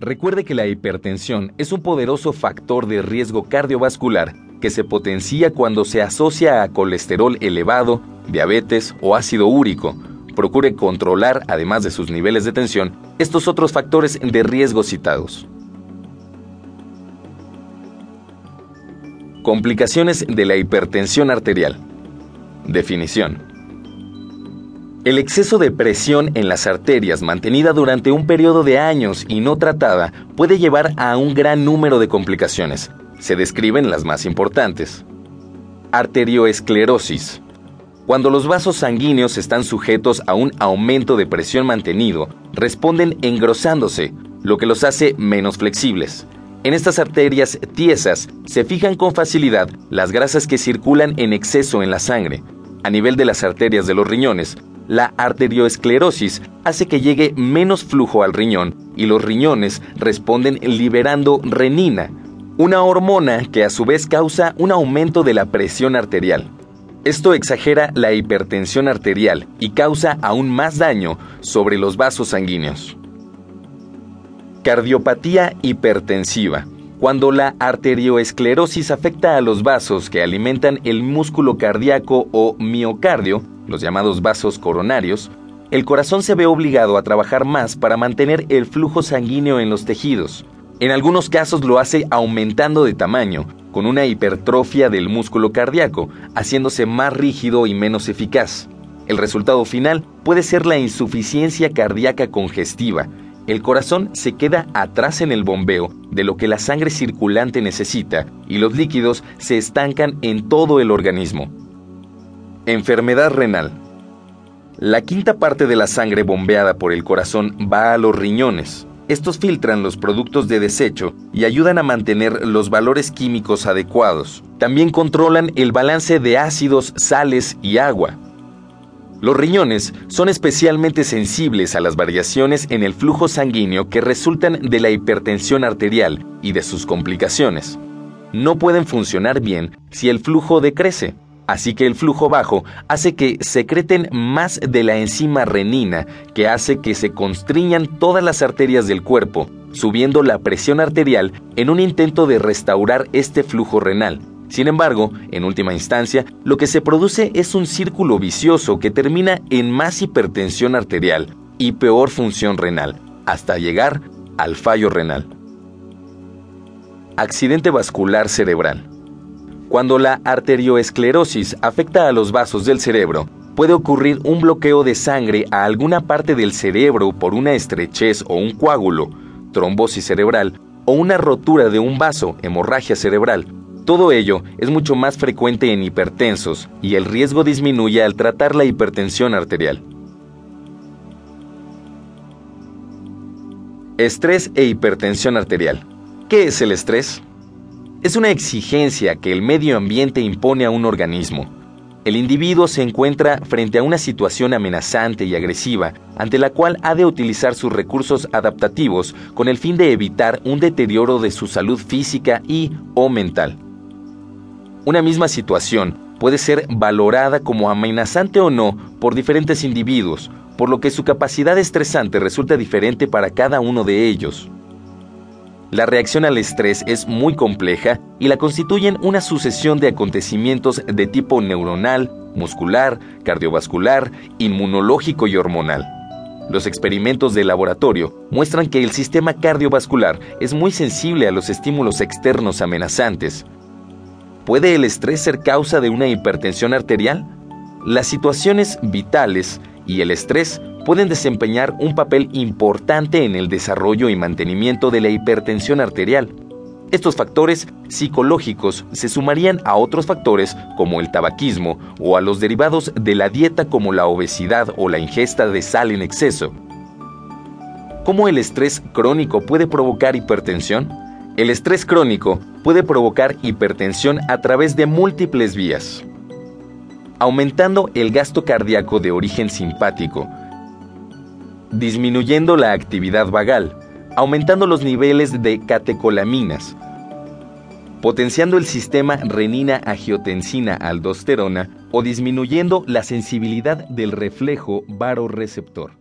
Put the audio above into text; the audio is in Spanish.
Recuerde que la hipertensión es un poderoso factor de riesgo cardiovascular que se potencia cuando se asocia a colesterol elevado, diabetes o ácido úrico. Procure controlar, además de sus niveles de tensión, estos otros factores de riesgo citados. Complicaciones de la hipertensión arterial. Definición. El exceso de presión en las arterias mantenida durante un periodo de años y no tratada puede llevar a un gran número de complicaciones. Se describen las más importantes. Arterioesclerosis. Cuando los vasos sanguíneos están sujetos a un aumento de presión mantenido, responden engrosándose, lo que los hace menos flexibles. En estas arterias tiesas se fijan con facilidad las grasas que circulan en exceso en la sangre. A nivel de las arterias de los riñones, la arterioesclerosis hace que llegue menos flujo al riñón y los riñones responden liberando renina, una hormona que a su vez causa un aumento de la presión arterial. Esto exagera la hipertensión arterial y causa aún más daño sobre los vasos sanguíneos. Cardiopatía hipertensiva. Cuando la arterioesclerosis afecta a los vasos que alimentan el músculo cardíaco o miocardio, los llamados vasos coronarios, el corazón se ve obligado a trabajar más para mantener el flujo sanguíneo en los tejidos. En algunos casos lo hace aumentando de tamaño, con una hipertrofia del músculo cardíaco, haciéndose más rígido y menos eficaz. El resultado final puede ser la insuficiencia cardíaca congestiva, el corazón se queda atrás en el bombeo de lo que la sangre circulante necesita y los líquidos se estancan en todo el organismo. Enfermedad renal. La quinta parte de la sangre bombeada por el corazón va a los riñones. Estos filtran los productos de desecho y ayudan a mantener los valores químicos adecuados. También controlan el balance de ácidos, sales y agua. Los riñones son especialmente sensibles a las variaciones en el flujo sanguíneo que resultan de la hipertensión arterial y de sus complicaciones. No pueden funcionar bien si el flujo decrece, así que el flujo bajo hace que secreten más de la enzima renina, que hace que se constriñan todas las arterias del cuerpo, subiendo la presión arterial en un intento de restaurar este flujo renal. Sin embargo, en última instancia, lo que se produce es un círculo vicioso que termina en más hipertensión arterial y peor función renal, hasta llegar al fallo renal. Accidente vascular cerebral. Cuando la arterioesclerosis afecta a los vasos del cerebro, puede ocurrir un bloqueo de sangre a alguna parte del cerebro por una estrechez o un coágulo, trombosis cerebral, o una rotura de un vaso, hemorragia cerebral, todo ello es mucho más frecuente en hipertensos y el riesgo disminuye al tratar la hipertensión arterial. Estrés e hipertensión arterial. ¿Qué es el estrés? Es una exigencia que el medio ambiente impone a un organismo. El individuo se encuentra frente a una situación amenazante y agresiva ante la cual ha de utilizar sus recursos adaptativos con el fin de evitar un deterioro de su salud física y o mental. Una misma situación puede ser valorada como amenazante o no por diferentes individuos, por lo que su capacidad estresante resulta diferente para cada uno de ellos. La reacción al estrés es muy compleja y la constituyen una sucesión de acontecimientos de tipo neuronal, muscular, cardiovascular, inmunológico y hormonal. Los experimentos de laboratorio muestran que el sistema cardiovascular es muy sensible a los estímulos externos amenazantes, ¿Puede el estrés ser causa de una hipertensión arterial? Las situaciones vitales y el estrés pueden desempeñar un papel importante en el desarrollo y mantenimiento de la hipertensión arterial. Estos factores psicológicos se sumarían a otros factores como el tabaquismo o a los derivados de la dieta como la obesidad o la ingesta de sal en exceso. ¿Cómo el estrés crónico puede provocar hipertensión? El estrés crónico puede provocar hipertensión a través de múltiples vías, aumentando el gasto cardíaco de origen simpático, disminuyendo la actividad vagal, aumentando los niveles de catecolaminas, potenciando el sistema renina-angiotensina-aldosterona o disminuyendo la sensibilidad del reflejo varoreceptor.